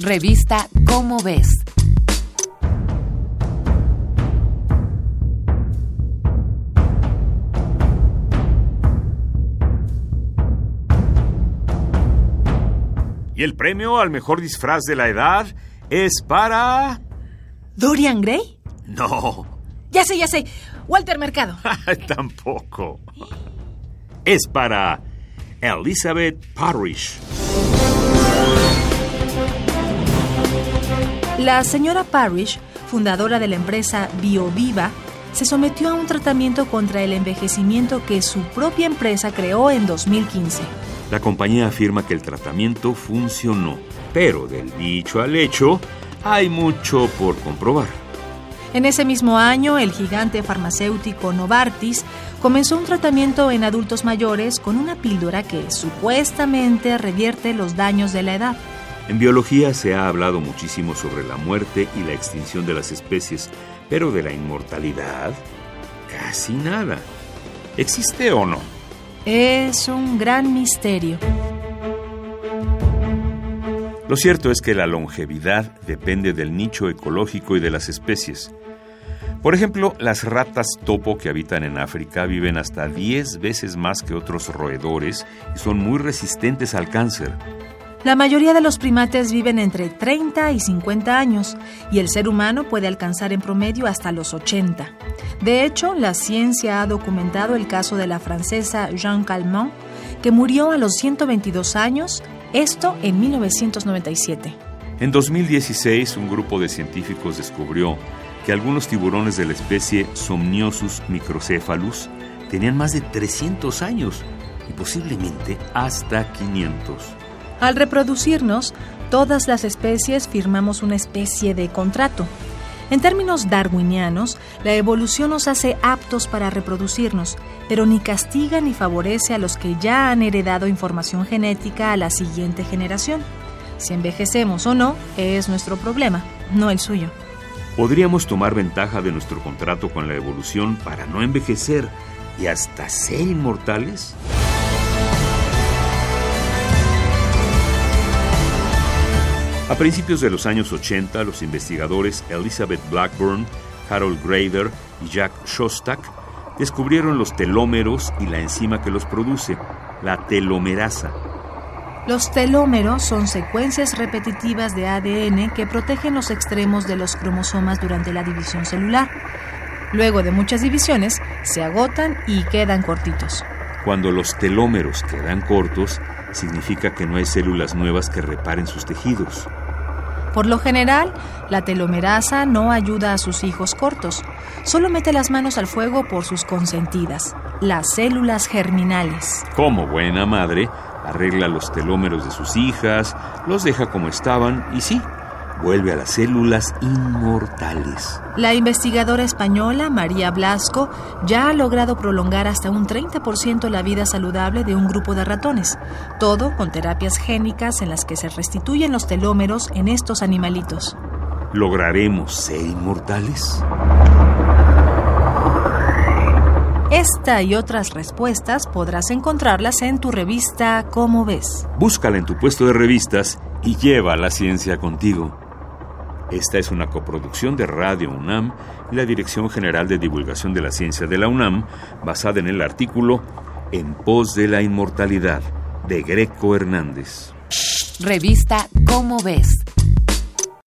Revista Cómo ves. Y el premio al mejor disfraz de la edad es para... ¿Dorian Gray? No, Ya sé, ya sé. Walter Mercado. tampoco. Es para Elizabeth Parrish. La señora Parrish, fundadora de la empresa BioViva, se sometió a un tratamiento contra el envejecimiento que su propia empresa creó en 2015. La compañía afirma que el tratamiento funcionó, pero del dicho al hecho hay mucho por comprobar. En ese mismo año, el gigante farmacéutico Novartis comenzó un tratamiento en adultos mayores con una píldora que supuestamente revierte los daños de la edad. En biología se ha hablado muchísimo sobre la muerte y la extinción de las especies, pero de la inmortalidad, casi nada. ¿Existe o no? Es un gran misterio. Lo cierto es que la longevidad depende del nicho ecológico y de las especies. Por ejemplo, las ratas topo que habitan en África viven hasta 10 veces más que otros roedores y son muy resistentes al cáncer. La mayoría de los primates viven entre 30 y 50 años y el ser humano puede alcanzar en promedio hasta los 80. De hecho, la ciencia ha documentado el caso de la francesa Jean Calment, que murió a los 122 años, esto en 1997. En 2016, un grupo de científicos descubrió que algunos tiburones de la especie Somniosus microcephalus tenían más de 300 años y posiblemente hasta 500. Al reproducirnos, todas las especies firmamos una especie de contrato. En términos darwinianos, la evolución nos hace aptos para reproducirnos, pero ni castiga ni favorece a los que ya han heredado información genética a la siguiente generación. Si envejecemos o no, es nuestro problema, no el suyo. Podríamos tomar ventaja de nuestro contrato con la evolución para no envejecer y hasta ser inmortales. A principios de los años 80, los investigadores Elizabeth Blackburn, Harold Grader y Jack Shostak descubrieron los telómeros y la enzima que los produce, la telomerasa. Los telómeros son secuencias repetitivas de ADN que protegen los extremos de los cromosomas durante la división celular. Luego de muchas divisiones, se agotan y quedan cortitos. Cuando los telómeros quedan cortos, significa que no hay células nuevas que reparen sus tejidos. Por lo general, la telomerasa no ayuda a sus hijos cortos, solo mete las manos al fuego por sus consentidas, las células germinales. Como buena madre, arregla los telómeros de sus hijas, los deja como estaban y sí, vuelve a las células inmortales. La investigadora española María Blasco ya ha logrado prolongar hasta un 30% la vida saludable de un grupo de ratones, todo con terapias génicas en las que se restituyen los telómeros en estos animalitos. ¿Lograremos ser inmortales? Esta y otras respuestas podrás encontrarlas en tu revista Cómo ves. Búscala en tu puesto de revistas y lleva la ciencia contigo. Esta es una coproducción de Radio UNAM y la Dirección General de Divulgación de la Ciencia de la UNAM, basada en el artículo En pos de la inmortalidad de Greco Hernández. Revista Cómo ves.